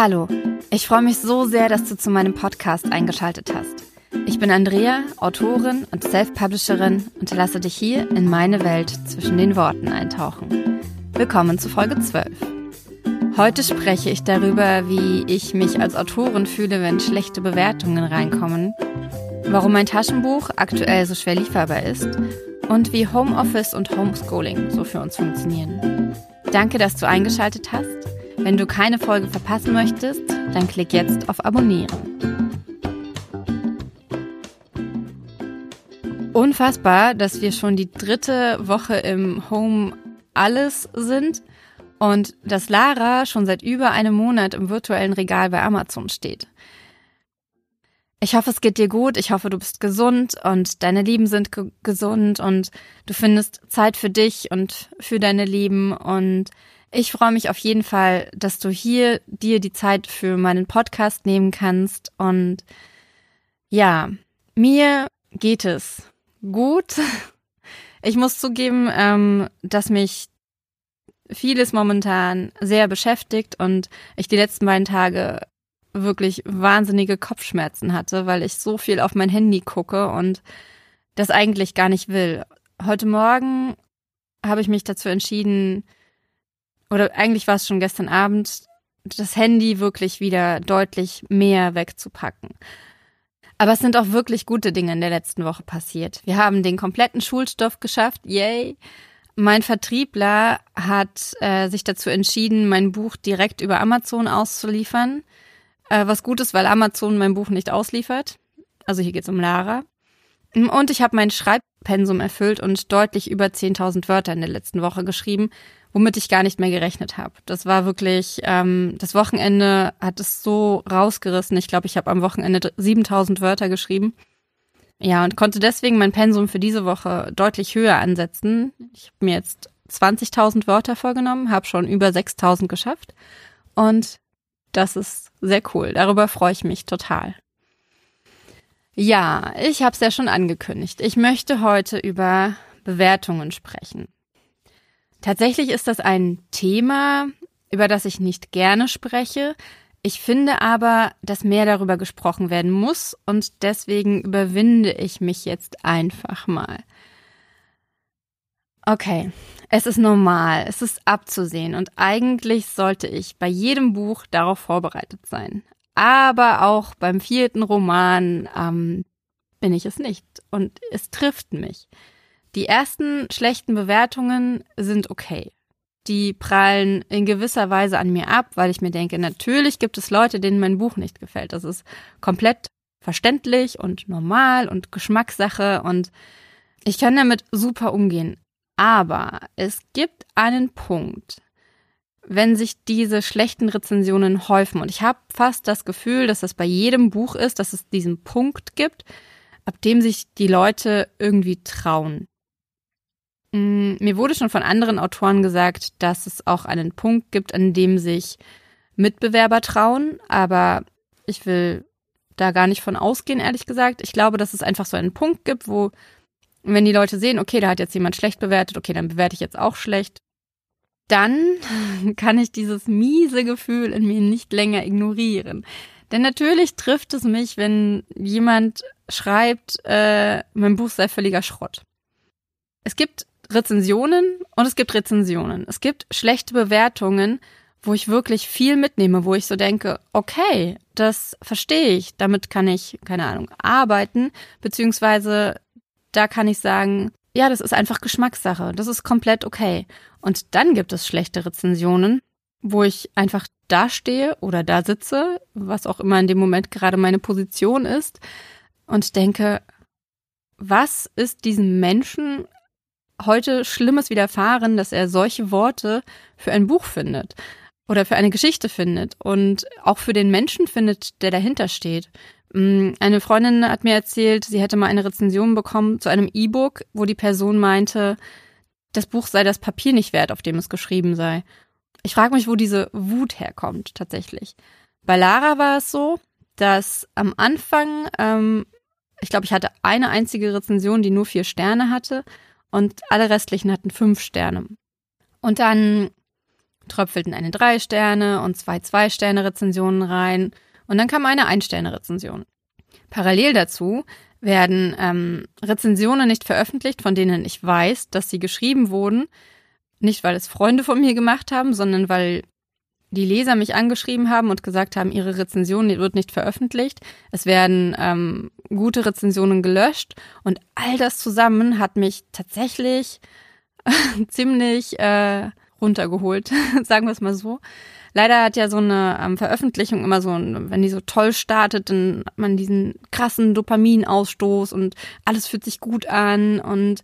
Hallo, ich freue mich so sehr, dass du zu meinem Podcast eingeschaltet hast. Ich bin Andrea, Autorin und Self-Publisherin und lasse dich hier in meine Welt zwischen den Worten eintauchen. Willkommen zu Folge 12. Heute spreche ich darüber, wie ich mich als Autorin fühle, wenn schlechte Bewertungen reinkommen, warum mein Taschenbuch aktuell so schwer lieferbar ist und wie Homeoffice und Homeschooling so für uns funktionieren. Danke, dass du eingeschaltet hast. Wenn du keine Folge verpassen möchtest, dann klick jetzt auf Abonnieren. Unfassbar, dass wir schon die dritte Woche im Home alles sind und dass Lara schon seit über einem Monat im virtuellen Regal bei Amazon steht. Ich hoffe, es geht dir gut. Ich hoffe, du bist gesund und deine Lieben sind ge gesund und du findest Zeit für dich und für deine Lieben. Und ich freue mich auf jeden Fall, dass du hier dir die Zeit für meinen Podcast nehmen kannst. Und ja, mir geht es gut. Ich muss zugeben, ähm, dass mich vieles momentan sehr beschäftigt und ich die letzten beiden Tage wirklich wahnsinnige Kopfschmerzen hatte, weil ich so viel auf mein Handy gucke und das eigentlich gar nicht will. Heute Morgen habe ich mich dazu entschieden, oder eigentlich war es schon gestern Abend, das Handy wirklich wieder deutlich mehr wegzupacken. Aber es sind auch wirklich gute Dinge in der letzten Woche passiert. Wir haben den kompletten Schulstoff geschafft, yay. Mein Vertriebler hat äh, sich dazu entschieden, mein Buch direkt über Amazon auszuliefern. Äh, was gut ist, weil Amazon mein Buch nicht ausliefert. Also hier geht's um Lara. Und ich habe mein Schreibpensum erfüllt und deutlich über 10.000 Wörter in der letzten Woche geschrieben, womit ich gar nicht mehr gerechnet habe. Das war wirklich, ähm, das Wochenende hat es so rausgerissen. Ich glaube, ich habe am Wochenende 7.000 Wörter geschrieben. Ja, und konnte deswegen mein Pensum für diese Woche deutlich höher ansetzen. Ich habe mir jetzt 20.000 Wörter vorgenommen, habe schon über 6.000 geschafft. Und das ist sehr cool. Darüber freue ich mich total. Ja, ich habe es ja schon angekündigt. Ich möchte heute über Bewertungen sprechen. Tatsächlich ist das ein Thema, über das ich nicht gerne spreche, ich finde aber, dass mehr darüber gesprochen werden muss und deswegen überwinde ich mich jetzt einfach mal. Okay, es ist normal, es ist abzusehen und eigentlich sollte ich bei jedem Buch darauf vorbereitet sein. Aber auch beim vierten Roman ähm, bin ich es nicht und es trifft mich. Die ersten schlechten Bewertungen sind okay die prallen in gewisser Weise an mir ab, weil ich mir denke, natürlich gibt es Leute, denen mein Buch nicht gefällt. Das ist komplett verständlich und normal und Geschmackssache und ich kann damit super umgehen. Aber es gibt einen Punkt, wenn sich diese schlechten Rezensionen häufen. Und ich habe fast das Gefühl, dass das bei jedem Buch ist, dass es diesen Punkt gibt, ab dem sich die Leute irgendwie trauen. Mm, mir wurde schon von anderen Autoren gesagt, dass es auch einen Punkt gibt, an dem sich Mitbewerber trauen, aber ich will da gar nicht von ausgehen, ehrlich gesagt. Ich glaube, dass es einfach so einen Punkt gibt, wo, wenn die Leute sehen, okay, da hat jetzt jemand schlecht bewertet, okay, dann bewerte ich jetzt auch schlecht, dann kann ich dieses miese Gefühl in mir nicht länger ignorieren. Denn natürlich trifft es mich, wenn jemand schreibt, äh, mein Buch sei völliger Schrott. Es gibt Rezensionen und es gibt Rezensionen. Es gibt schlechte Bewertungen, wo ich wirklich viel mitnehme, wo ich so denke, okay, das verstehe ich, damit kann ich, keine Ahnung, arbeiten, beziehungsweise da kann ich sagen, ja, das ist einfach Geschmackssache, das ist komplett okay. Und dann gibt es schlechte Rezensionen, wo ich einfach da stehe oder da sitze, was auch immer in dem Moment gerade meine Position ist, und denke, was ist diesem Menschen heute Schlimmes widerfahren, dass er solche Worte für ein Buch findet oder für eine Geschichte findet und auch für den Menschen findet, der dahinter steht. Mm, eine Freundin hat mir erzählt, sie hätte mal eine Rezension bekommen zu einem E-Book, wo die Person meinte, das Buch sei das Papier nicht wert, auf dem es geschrieben sei. Ich frage mich, wo diese Wut herkommt tatsächlich. Bei Lara war es so, dass am Anfang, ähm, ich glaube, ich hatte eine einzige Rezension, die nur vier Sterne hatte und alle restlichen hatten fünf Sterne. Und dann tröpfelten eine Drei-Sterne und zwei Zwei-Sterne-Rezensionen rein und dann kam eine Ein-Sterne-Rezension. Parallel dazu werden ähm, Rezensionen nicht veröffentlicht, von denen ich weiß, dass sie geschrieben wurden. Nicht, weil es Freunde von mir gemacht haben, sondern weil die Leser mich angeschrieben haben und gesagt haben, ihre Rezension wird nicht veröffentlicht. Es werden ähm, gute Rezensionen gelöscht und all das zusammen hat mich tatsächlich ziemlich äh, runtergeholt, sagen wir es mal so. Leider hat ja so eine ähm, Veröffentlichung immer so, wenn die so toll startet, dann hat man diesen krassen Dopaminausstoß und alles fühlt sich gut an und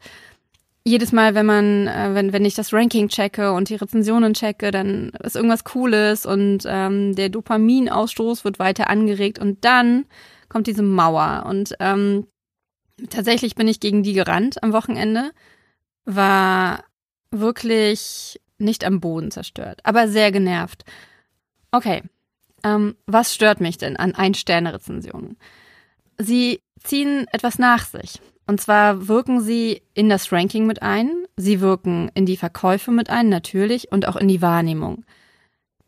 jedes Mal, wenn man, äh, wenn, wenn ich das Ranking checke und die Rezensionen checke, dann ist irgendwas Cooles und ähm, der Dopaminausstoß wird weiter angeregt und dann kommt diese Mauer. Und ähm, tatsächlich bin ich gegen die gerannt am Wochenende, war wirklich nicht am Boden zerstört, aber sehr genervt. Okay, ähm, was stört mich denn an Ein-Sterne-Rezensionen? Sie ziehen etwas nach sich. Und zwar wirken sie in das Ranking mit ein, sie wirken in die Verkäufe mit ein, natürlich, und auch in die Wahrnehmung.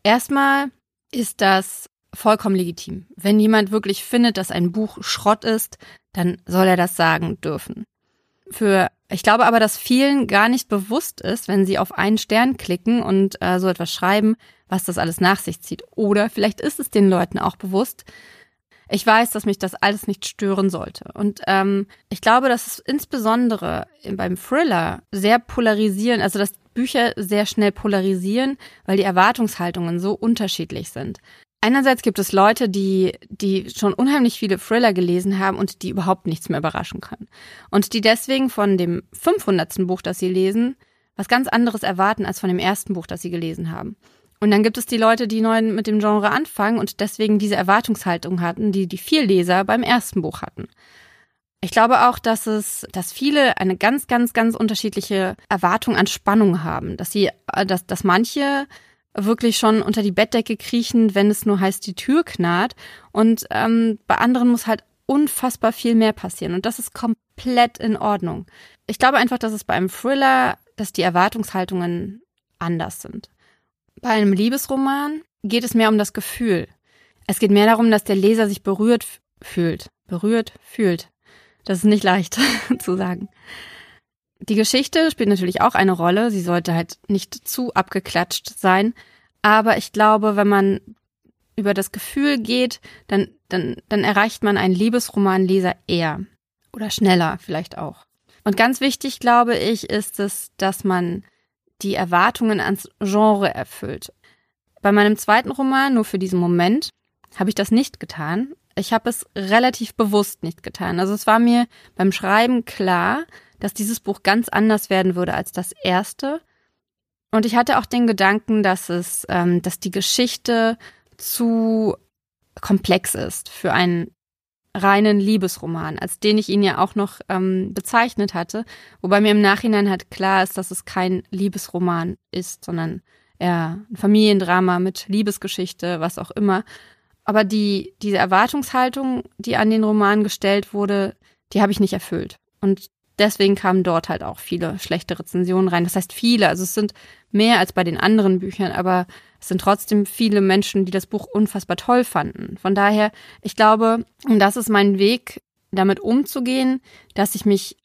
Erstmal ist das vollkommen legitim. Wenn jemand wirklich findet, dass ein Buch Schrott ist, dann soll er das sagen dürfen. Für ich glaube aber, dass vielen gar nicht bewusst ist, wenn sie auf einen Stern klicken und äh, so etwas schreiben, was das alles nach sich zieht. Oder vielleicht ist es den Leuten auch bewusst, ich weiß, dass mich das alles nicht stören sollte. Und ähm, ich glaube, dass es insbesondere beim Thriller sehr polarisieren, also dass Bücher sehr schnell polarisieren, weil die Erwartungshaltungen so unterschiedlich sind. Einerseits gibt es Leute, die, die schon unheimlich viele Thriller gelesen haben und die überhaupt nichts mehr überraschen können. Und die deswegen von dem 500. Buch, das sie lesen, was ganz anderes erwarten als von dem ersten Buch, das sie gelesen haben. Und dann gibt es die Leute, die neu mit dem Genre anfangen und deswegen diese Erwartungshaltung hatten, die die vier Leser beim ersten Buch hatten. Ich glaube auch, dass es, dass viele eine ganz, ganz, ganz unterschiedliche Erwartung an Spannung haben, dass sie, dass, dass manche wirklich schon unter die Bettdecke kriechen, wenn es nur heißt, die Tür knarrt. Und ähm, bei anderen muss halt unfassbar viel mehr passieren. Und das ist komplett in Ordnung. Ich glaube einfach, dass es bei einem Thriller, dass die Erwartungshaltungen anders sind. Bei einem Liebesroman geht es mehr um das Gefühl. Es geht mehr darum, dass der Leser sich berührt fühlt. Berührt fühlt. Das ist nicht leicht zu sagen. Die Geschichte spielt natürlich auch eine Rolle. Sie sollte halt nicht zu abgeklatscht sein. Aber ich glaube, wenn man über das Gefühl geht, dann, dann, dann erreicht man einen Liebesromanleser eher. Oder schneller vielleicht auch. Und ganz wichtig, glaube ich, ist es, dass man die Erwartungen ans Genre erfüllt. Bei meinem zweiten Roman, nur für diesen Moment, habe ich das nicht getan. Ich habe es relativ bewusst nicht getan. Also es war mir beim Schreiben klar, dass dieses Buch ganz anders werden würde als das erste. Und ich hatte auch den Gedanken, dass es, ähm, dass die Geschichte zu komplex ist für einen reinen Liebesroman, als den ich ihn ja auch noch ähm, bezeichnet hatte, wobei mir im Nachhinein halt klar ist, dass es kein Liebesroman ist, sondern eher ein Familiendrama mit Liebesgeschichte, was auch immer. Aber die, diese Erwartungshaltung, die an den Roman gestellt wurde, die habe ich nicht erfüllt. Und deswegen kamen dort halt auch viele schlechte Rezensionen rein. Das heißt viele, also es sind mehr als bei den anderen Büchern, aber es sind trotzdem viele Menschen, die das Buch unfassbar toll fanden. Von daher, ich glaube, das ist mein Weg, damit umzugehen, dass ich mich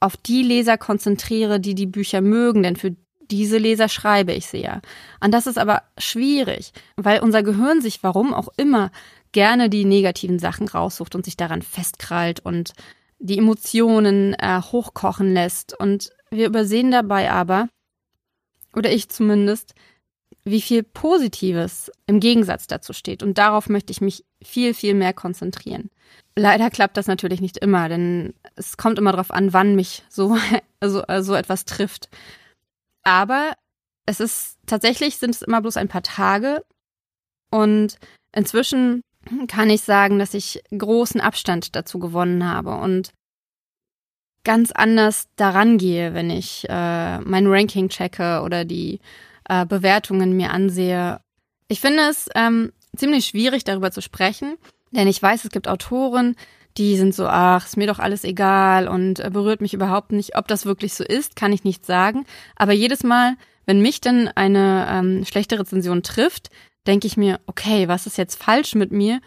auf die Leser konzentriere, die die Bücher mögen, denn für diese Leser schreibe ich sie ja. Und das ist aber schwierig, weil unser Gehirn sich, warum auch immer, gerne die negativen Sachen raussucht und sich daran festkrallt und die Emotionen äh, hochkochen lässt. Und wir übersehen dabei aber, oder ich zumindest, wie viel Positives im Gegensatz dazu steht. Und darauf möchte ich mich viel, viel mehr konzentrieren. Leider klappt das natürlich nicht immer, denn es kommt immer darauf an, wann mich so, also, so etwas trifft. Aber es ist tatsächlich sind es immer bloß ein paar Tage und inzwischen kann ich sagen, dass ich großen Abstand dazu gewonnen habe und ganz anders daran gehe, wenn ich äh, mein Ranking checke oder die äh, Bewertungen mir ansehe. Ich finde es ähm, ziemlich schwierig, darüber zu sprechen, denn ich weiß, es gibt Autoren, die sind so, ach, ist mir doch alles egal und äh, berührt mich überhaupt nicht. Ob das wirklich so ist, kann ich nicht sagen. Aber jedes Mal, wenn mich dann eine ähm, schlechte Rezension trifft, denke ich mir, okay, was ist jetzt falsch mit mir?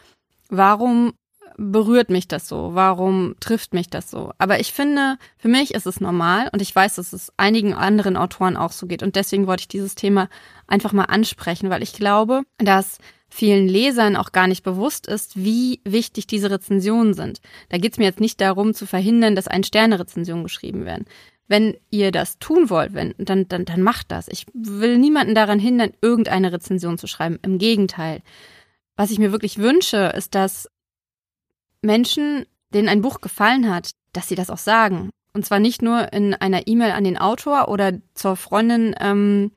Warum berührt mich das so? Warum trifft mich das so? Aber ich finde, für mich ist es normal und ich weiß, dass es einigen anderen Autoren auch so geht. Und deswegen wollte ich dieses Thema einfach mal ansprechen, weil ich glaube, dass vielen Lesern auch gar nicht bewusst ist, wie wichtig diese Rezensionen sind. Da geht es mir jetzt nicht darum zu verhindern, dass ein Sterne-Rezensionen geschrieben werden. Wenn ihr das tun wollt, wenn, dann, dann, dann macht das. Ich will niemanden daran hindern, irgendeine Rezension zu schreiben. Im Gegenteil. Was ich mir wirklich wünsche, ist, dass Menschen, denen ein Buch gefallen hat, dass sie das auch sagen. Und zwar nicht nur in einer E-Mail an den Autor oder zur Freundin ähm,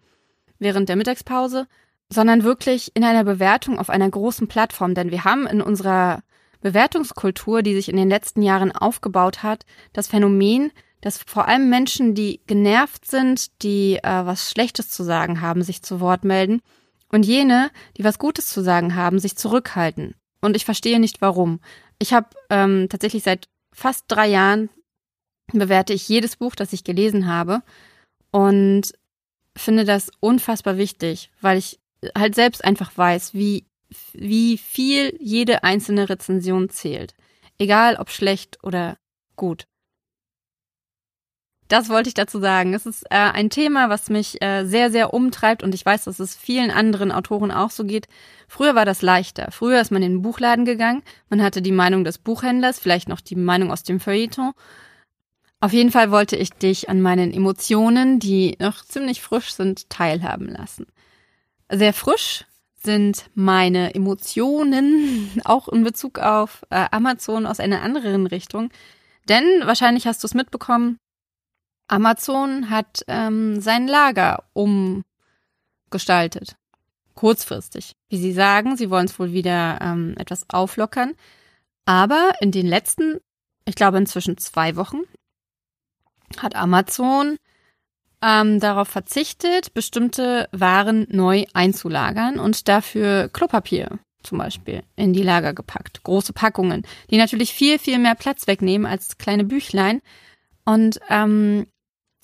während der Mittagspause, sondern wirklich in einer Bewertung auf einer großen Plattform. Denn wir haben in unserer Bewertungskultur, die sich in den letzten Jahren aufgebaut hat, das Phänomen, dass vor allem Menschen, die genervt sind, die äh, was Schlechtes zu sagen haben, sich zu Wort melden und jene, die was Gutes zu sagen haben, sich zurückhalten. Und ich verstehe nicht warum. Ich habe ähm, tatsächlich seit fast drei Jahren bewerte ich jedes Buch, das ich gelesen habe und finde das unfassbar wichtig, weil ich halt selbst einfach weiß, wie, wie viel jede einzelne Rezension zählt. Egal ob schlecht oder gut. Das wollte ich dazu sagen. Es ist äh, ein Thema, was mich äh, sehr, sehr umtreibt und ich weiß, dass es vielen anderen Autoren auch so geht. Früher war das leichter. Früher ist man in den Buchladen gegangen, man hatte die Meinung des Buchhändlers, vielleicht noch die Meinung aus dem Feuilleton. Auf jeden Fall wollte ich dich an meinen Emotionen, die noch ziemlich frisch sind, teilhaben lassen. Sehr frisch sind meine Emotionen auch in Bezug auf äh, Amazon aus einer anderen Richtung. Denn wahrscheinlich hast du es mitbekommen, Amazon hat ähm, sein Lager umgestaltet. Kurzfristig. Wie sie sagen, sie wollen es wohl wieder ähm, etwas auflockern. Aber in den letzten, ich glaube inzwischen zwei Wochen, hat Amazon ähm, darauf verzichtet, bestimmte Waren neu einzulagern und dafür Klopapier zum Beispiel in die Lager gepackt. Große Packungen, die natürlich viel, viel mehr Platz wegnehmen als kleine Büchlein. Und ähm,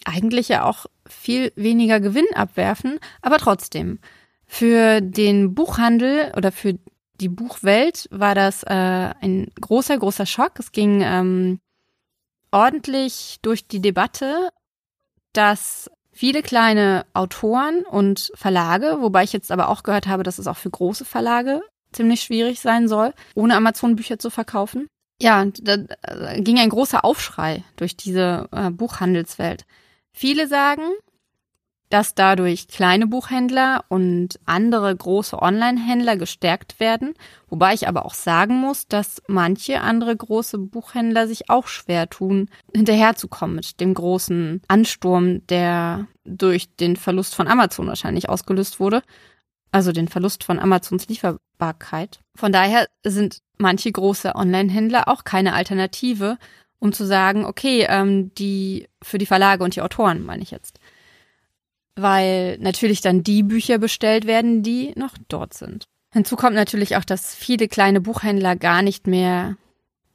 eigentlich ja auch viel weniger Gewinn abwerfen, aber trotzdem. Für den Buchhandel oder für die Buchwelt war das äh, ein großer, großer Schock. Es ging ähm, ordentlich durch die Debatte, dass viele kleine Autoren und Verlage, wobei ich jetzt aber auch gehört habe, dass es auch für große Verlage ziemlich schwierig sein soll, ohne Amazon-Bücher zu verkaufen. Ja, da, ging ein großer Aufschrei durch diese äh, Buchhandelswelt. Viele sagen, dass dadurch kleine Buchhändler und andere große Online-Händler gestärkt werden, wobei ich aber auch sagen muss, dass manche andere große Buchhändler sich auch schwer tun, hinterherzukommen mit dem großen Ansturm, der durch den Verlust von Amazon wahrscheinlich ausgelöst wurde, also den Verlust von Amazons Lieferbarkeit. Von daher sind manche große Online-Händler auch keine Alternative um zu sagen, okay, ähm, die für die Verlage und die Autoren meine ich jetzt. Weil natürlich dann die Bücher bestellt werden, die noch dort sind. Hinzu kommt natürlich auch, dass viele kleine Buchhändler gar nicht mehr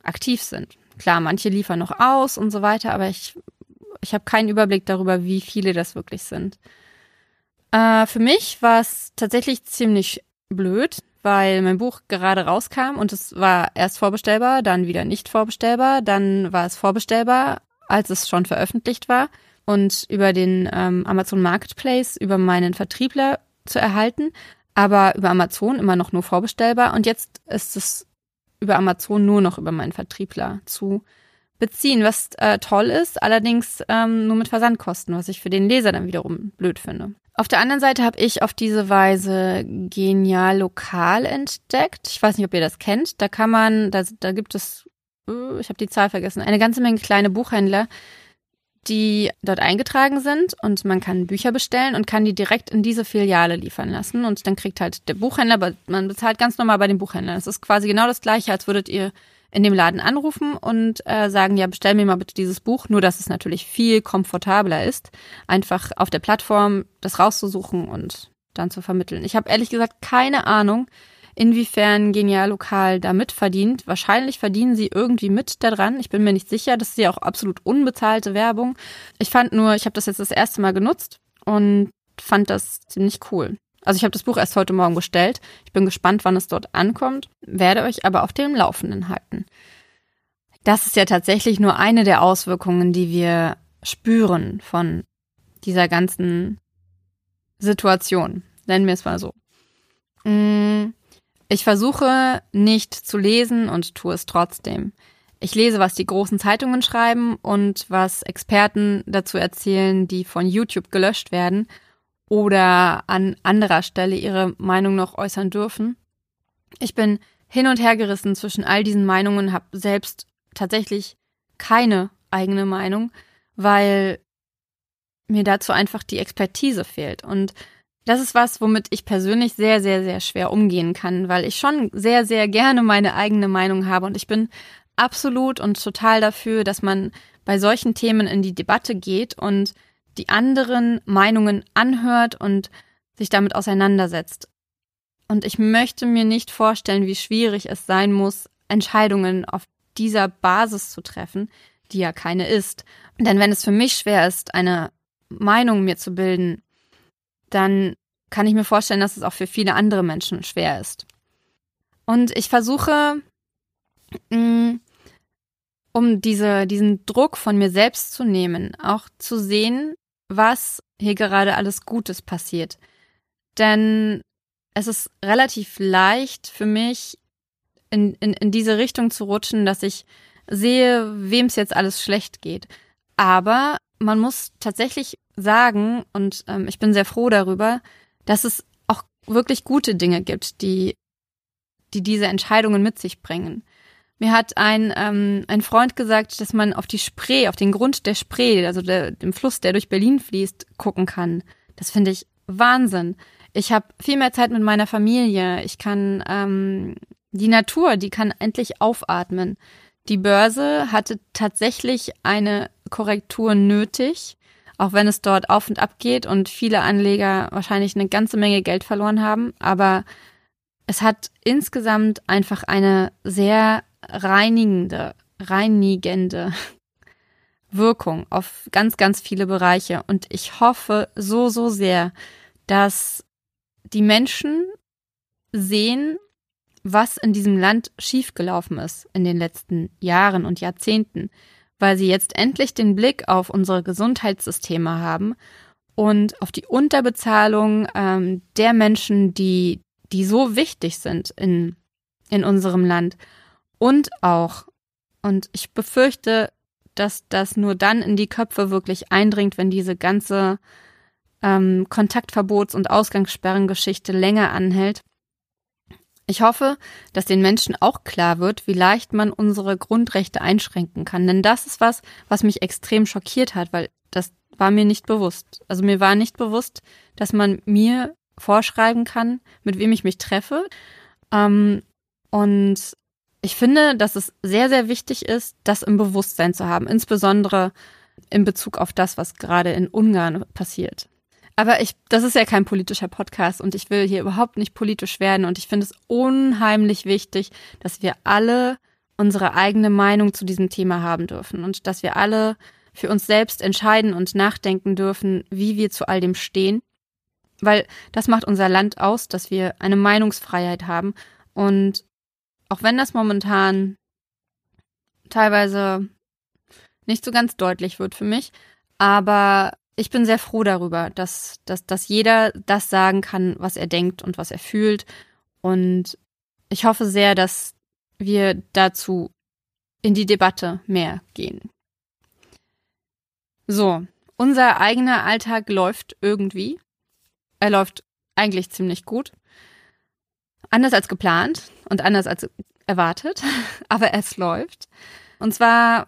aktiv sind. Klar, manche liefern noch aus und so weiter, aber ich, ich habe keinen Überblick darüber, wie viele das wirklich sind. Äh, für mich war es tatsächlich ziemlich blöd, weil mein Buch gerade rauskam und es war erst vorbestellbar, dann wieder nicht vorbestellbar, dann war es vorbestellbar, als es schon veröffentlicht war und über den ähm, Amazon Marketplace über meinen Vertriebler zu erhalten, aber über Amazon immer noch nur vorbestellbar und jetzt ist es über Amazon nur noch über meinen Vertriebler zu beziehen, was äh, toll ist, allerdings ähm, nur mit Versandkosten, was ich für den Leser dann wiederum blöd finde. Auf der anderen Seite habe ich auf diese Weise Genial Lokal entdeckt. Ich weiß nicht, ob ihr das kennt. Da kann man, da, da gibt es, uh, ich habe die Zahl vergessen, eine ganze Menge kleine Buchhändler, die dort eingetragen sind und man kann Bücher bestellen und kann die direkt in diese Filiale liefern lassen und dann kriegt halt der Buchhändler, man bezahlt ganz normal bei dem Buchhändler. Das ist quasi genau das gleiche, als würdet ihr in dem Laden anrufen und äh, sagen, ja, bestell mir mal bitte dieses Buch, nur dass es natürlich viel komfortabler ist, einfach auf der Plattform das rauszusuchen und dann zu vermitteln. Ich habe ehrlich gesagt keine Ahnung, inwiefern Genial Lokal da mitverdient. Wahrscheinlich verdienen sie irgendwie mit daran. Ich bin mir nicht sicher. Das ist ja auch absolut unbezahlte Werbung. Ich fand nur, ich habe das jetzt das erste Mal genutzt und fand das ziemlich cool. Also ich habe das Buch erst heute Morgen bestellt. Ich bin gespannt, wann es dort ankommt, werde euch aber auf dem Laufenden halten. Das ist ja tatsächlich nur eine der Auswirkungen, die wir spüren von dieser ganzen Situation. Nennen wir es mal so. Mm, ich versuche nicht zu lesen und tue es trotzdem. Ich lese, was die großen Zeitungen schreiben und was Experten dazu erzählen, die von YouTube gelöscht werden oder an anderer Stelle ihre Meinung noch äußern dürfen. Ich bin hin und her gerissen zwischen all diesen Meinungen, habe selbst tatsächlich keine eigene Meinung, weil mir dazu einfach die Expertise fehlt. Und das ist was, womit ich persönlich sehr, sehr, sehr schwer umgehen kann, weil ich schon sehr, sehr gerne meine eigene Meinung habe und ich bin absolut und total dafür, dass man bei solchen Themen in die Debatte geht und die anderen Meinungen anhört und sich damit auseinandersetzt. Und ich möchte mir nicht vorstellen, wie schwierig es sein muss, Entscheidungen auf dieser Basis zu treffen, die ja keine ist. Denn wenn es für mich schwer ist, eine Meinung mir zu bilden, dann kann ich mir vorstellen, dass es auch für viele andere Menschen schwer ist. Und ich versuche, mm, um diese, diesen Druck von mir selbst zu nehmen, auch zu sehen, was hier gerade alles Gutes passiert. Denn es ist relativ leicht für mich, in, in, in diese Richtung zu rutschen, dass ich sehe, wem es jetzt alles schlecht geht. Aber man muss tatsächlich sagen, und ähm, ich bin sehr froh darüber, dass es auch wirklich gute Dinge gibt, die, die diese Entscheidungen mit sich bringen. Mir hat ein, ähm, ein Freund gesagt, dass man auf die Spree, auf den Grund der Spree, also der, dem Fluss, der durch Berlin fließt, gucken kann. Das finde ich Wahnsinn. Ich habe viel mehr Zeit mit meiner Familie. Ich kann ähm, die Natur, die kann endlich aufatmen. Die Börse hatte tatsächlich eine Korrektur nötig, auch wenn es dort auf und ab geht und viele Anleger wahrscheinlich eine ganze Menge Geld verloren haben. Aber es hat insgesamt einfach eine sehr reinigende, reinigende Wirkung auf ganz, ganz viele Bereiche. Und ich hoffe so, so sehr, dass die Menschen sehen, was in diesem Land schiefgelaufen ist in den letzten Jahren und Jahrzehnten, weil sie jetzt endlich den Blick auf unsere Gesundheitssysteme haben und auf die Unterbezahlung ähm, der Menschen, die, die so wichtig sind in, in unserem Land und auch, und ich befürchte, dass das nur dann in die Köpfe wirklich eindringt, wenn diese ganze ähm, Kontaktverbots- und Ausgangssperrengeschichte länger anhält. Ich hoffe, dass den Menschen auch klar wird, wie leicht man unsere Grundrechte einschränken kann. Denn das ist was, was mich extrem schockiert hat, weil das war mir nicht bewusst. Also mir war nicht bewusst, dass man mir vorschreiben kann, mit wem ich mich treffe. Ähm, und ich finde, dass es sehr, sehr wichtig ist, das im Bewusstsein zu haben, insbesondere in Bezug auf das, was gerade in Ungarn passiert. Aber ich, das ist ja kein politischer Podcast und ich will hier überhaupt nicht politisch werden und ich finde es unheimlich wichtig, dass wir alle unsere eigene Meinung zu diesem Thema haben dürfen und dass wir alle für uns selbst entscheiden und nachdenken dürfen, wie wir zu all dem stehen. Weil das macht unser Land aus, dass wir eine Meinungsfreiheit haben und auch wenn das momentan teilweise nicht so ganz deutlich wird für mich, aber ich bin sehr froh darüber, dass, dass, dass jeder das sagen kann, was er denkt und was er fühlt. Und ich hoffe sehr, dass wir dazu in die Debatte mehr gehen. So, unser eigener Alltag läuft irgendwie. Er läuft eigentlich ziemlich gut. Anders als geplant und anders als erwartet, aber es läuft. Und zwar,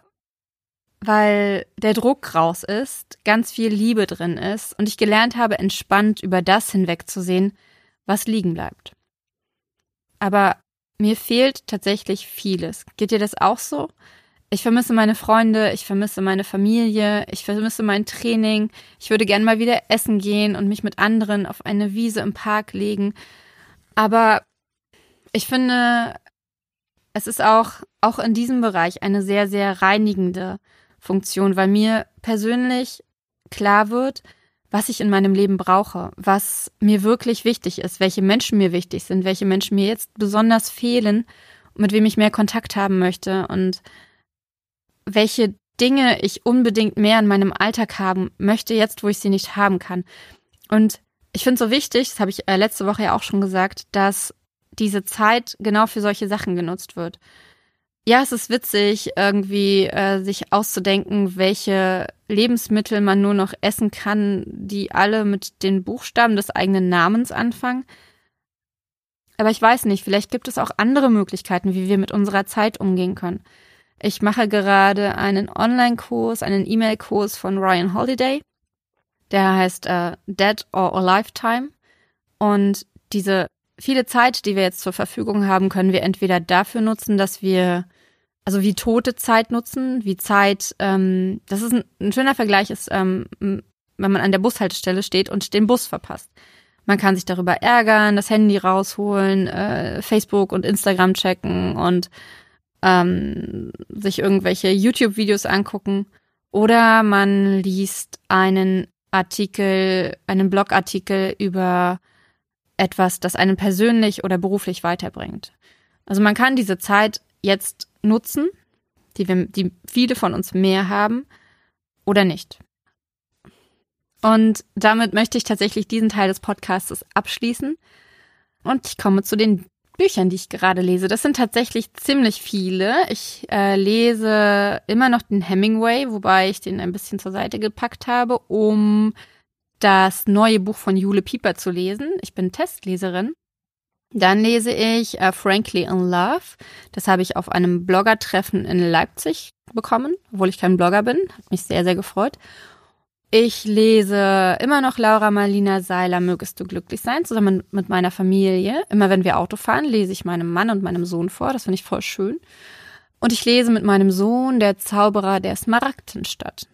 weil der Druck raus ist, ganz viel Liebe drin ist und ich gelernt habe, entspannt über das hinwegzusehen, was liegen bleibt. Aber mir fehlt tatsächlich vieles. Geht dir das auch so? Ich vermisse meine Freunde, ich vermisse meine Familie, ich vermisse mein Training. Ich würde gern mal wieder essen gehen und mich mit anderen auf eine Wiese im Park legen. Aber ich finde, es ist auch, auch in diesem Bereich eine sehr, sehr reinigende Funktion, weil mir persönlich klar wird, was ich in meinem Leben brauche, was mir wirklich wichtig ist, welche Menschen mir wichtig sind, welche Menschen mir jetzt besonders fehlen, mit wem ich mehr Kontakt haben möchte und welche Dinge ich unbedingt mehr in meinem Alltag haben möchte, jetzt wo ich sie nicht haben kann. Und ich finde es so wichtig, das habe ich äh, letzte Woche ja auch schon gesagt, dass diese Zeit genau für solche Sachen genutzt wird. Ja, es ist witzig, irgendwie äh, sich auszudenken, welche Lebensmittel man nur noch essen kann, die alle mit den Buchstaben des eigenen Namens anfangen. Aber ich weiß nicht, vielleicht gibt es auch andere Möglichkeiten, wie wir mit unserer Zeit umgehen können. Ich mache gerade einen Online-Kurs, einen E-Mail-Kurs von Ryan Holiday. Der heißt äh, Dead or a Lifetime. Und diese viele Zeit, die wir jetzt zur Verfügung haben, können wir entweder dafür nutzen, dass wir, also wie tote Zeit nutzen, wie Zeit, ähm, das ist ein, ein schöner Vergleich, ist, ähm, wenn man an der Bushaltestelle steht und den Bus verpasst. Man kann sich darüber ärgern, das Handy rausholen, äh, Facebook und Instagram checken und ähm, sich irgendwelche YouTube-Videos angucken. Oder man liest einen Artikel, einen Blogartikel über etwas, das einen persönlich oder beruflich weiterbringt. Also man kann diese Zeit jetzt nutzen, die, wir, die viele von uns mehr haben, oder nicht. Und damit möchte ich tatsächlich diesen Teil des Podcasts abschließen. Und ich komme zu den Büchern, die ich gerade lese. Das sind tatsächlich ziemlich viele. Ich äh, lese immer noch den Hemingway, wobei ich den ein bisschen zur Seite gepackt habe, um das neue Buch von Jule Pieper zu lesen. Ich bin Testleserin. Dann lese ich äh, Frankly in Love. Das habe ich auf einem Bloggertreffen in Leipzig bekommen, obwohl ich kein Blogger bin. Hat mich sehr, sehr gefreut. Ich lese immer noch Laura Marlina Seiler, Mögest du glücklich sein, zusammen mit meiner Familie. Immer wenn wir Auto fahren, lese ich meinem Mann und meinem Sohn vor. Das finde ich voll schön. Und ich lese mit meinem Sohn Der Zauberer der Smaragdenstadt.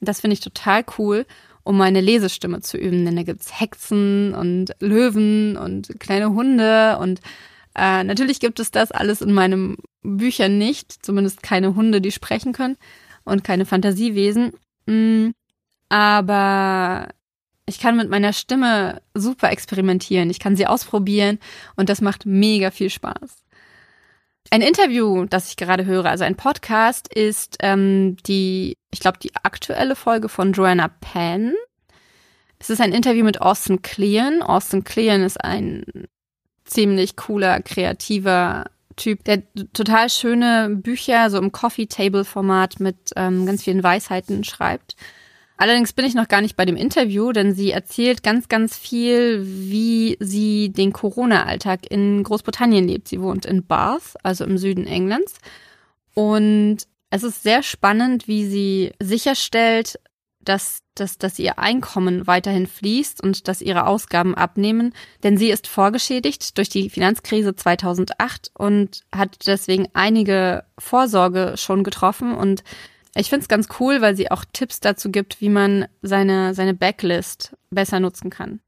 Das finde ich total cool um meine Lesestimme zu üben. Denn da gibt's Hexen und Löwen und kleine Hunde und äh, natürlich gibt es das alles in meinen Büchern nicht, zumindest keine Hunde, die sprechen können und keine Fantasiewesen. Mm, aber ich kann mit meiner Stimme super experimentieren. Ich kann sie ausprobieren und das macht mega viel Spaß. Ein Interview, das ich gerade höre, also ein Podcast, ist ähm, die, ich glaube, die aktuelle Folge von Joanna Penn. Es ist ein Interview mit Austin Kleon. Austin Kleon ist ein ziemlich cooler, kreativer Typ, der total schöne Bücher so im Coffee-Table-Format mit ähm, ganz vielen Weisheiten schreibt. Allerdings bin ich noch gar nicht bei dem Interview, denn sie erzählt ganz, ganz viel, wie sie den Corona-Alltag in Großbritannien lebt. Sie wohnt in Bath, also im Süden Englands. Und es ist sehr spannend, wie sie sicherstellt, dass, dass, dass ihr Einkommen weiterhin fließt und dass ihre Ausgaben abnehmen, denn sie ist vorgeschädigt durch die Finanzkrise 2008 und hat deswegen einige Vorsorge schon getroffen und ich finde es ganz cool, weil sie auch Tipps dazu gibt, wie man seine, seine Backlist besser nutzen kann.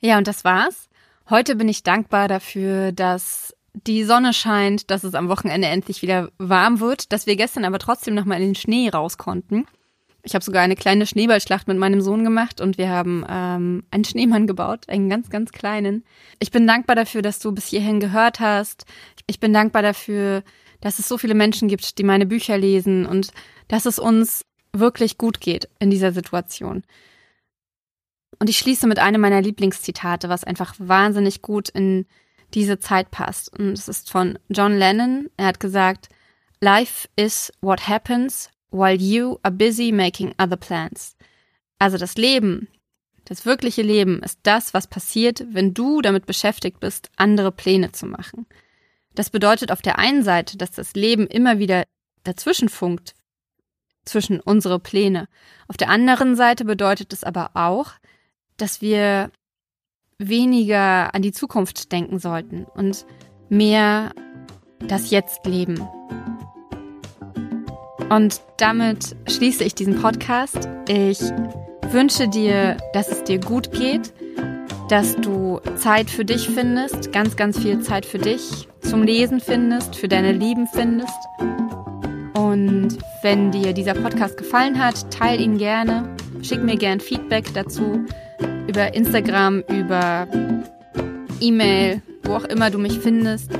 Ja, und das war's. Heute bin ich dankbar dafür, dass die Sonne scheint, dass es am Wochenende endlich wieder warm wird, dass wir gestern aber trotzdem nochmal in den Schnee raus konnten. Ich habe sogar eine kleine Schneeballschlacht mit meinem Sohn gemacht und wir haben ähm, einen Schneemann gebaut, einen ganz, ganz kleinen. Ich bin dankbar dafür, dass du bis hierhin gehört hast. Ich bin dankbar dafür, dass es so viele Menschen gibt, die meine Bücher lesen und dass es uns wirklich gut geht in dieser Situation. Und ich schließe mit einem meiner Lieblingszitate, was einfach wahnsinnig gut in diese Zeit passt. Und es ist von John Lennon. Er hat gesagt, Life is what happens while you are busy making other plans. Also das Leben, das wirkliche Leben ist das, was passiert, wenn du damit beschäftigt bist, andere Pläne zu machen. Das bedeutet auf der einen Seite, dass das Leben immer wieder dazwischen funkt, zwischen unsere Pläne. Auf der anderen Seite bedeutet es aber auch, dass wir weniger an die Zukunft denken sollten und mehr das Jetzt leben. Und damit schließe ich diesen Podcast. Ich wünsche dir, dass es dir gut geht, dass du Zeit für dich findest, ganz, ganz viel Zeit für dich, zum Lesen findest, für deine Lieben findest und wenn dir dieser Podcast gefallen hat, teile ihn gerne Schick mir gern Feedback dazu über Instagram, über E-Mail, wo auch immer du mich findest.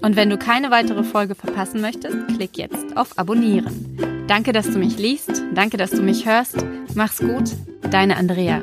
Und wenn du keine weitere Folge verpassen möchtest, klick jetzt auf Abonnieren. Danke, dass du mich liest. Danke, dass du mich hörst. Mach's gut. Deine Andrea.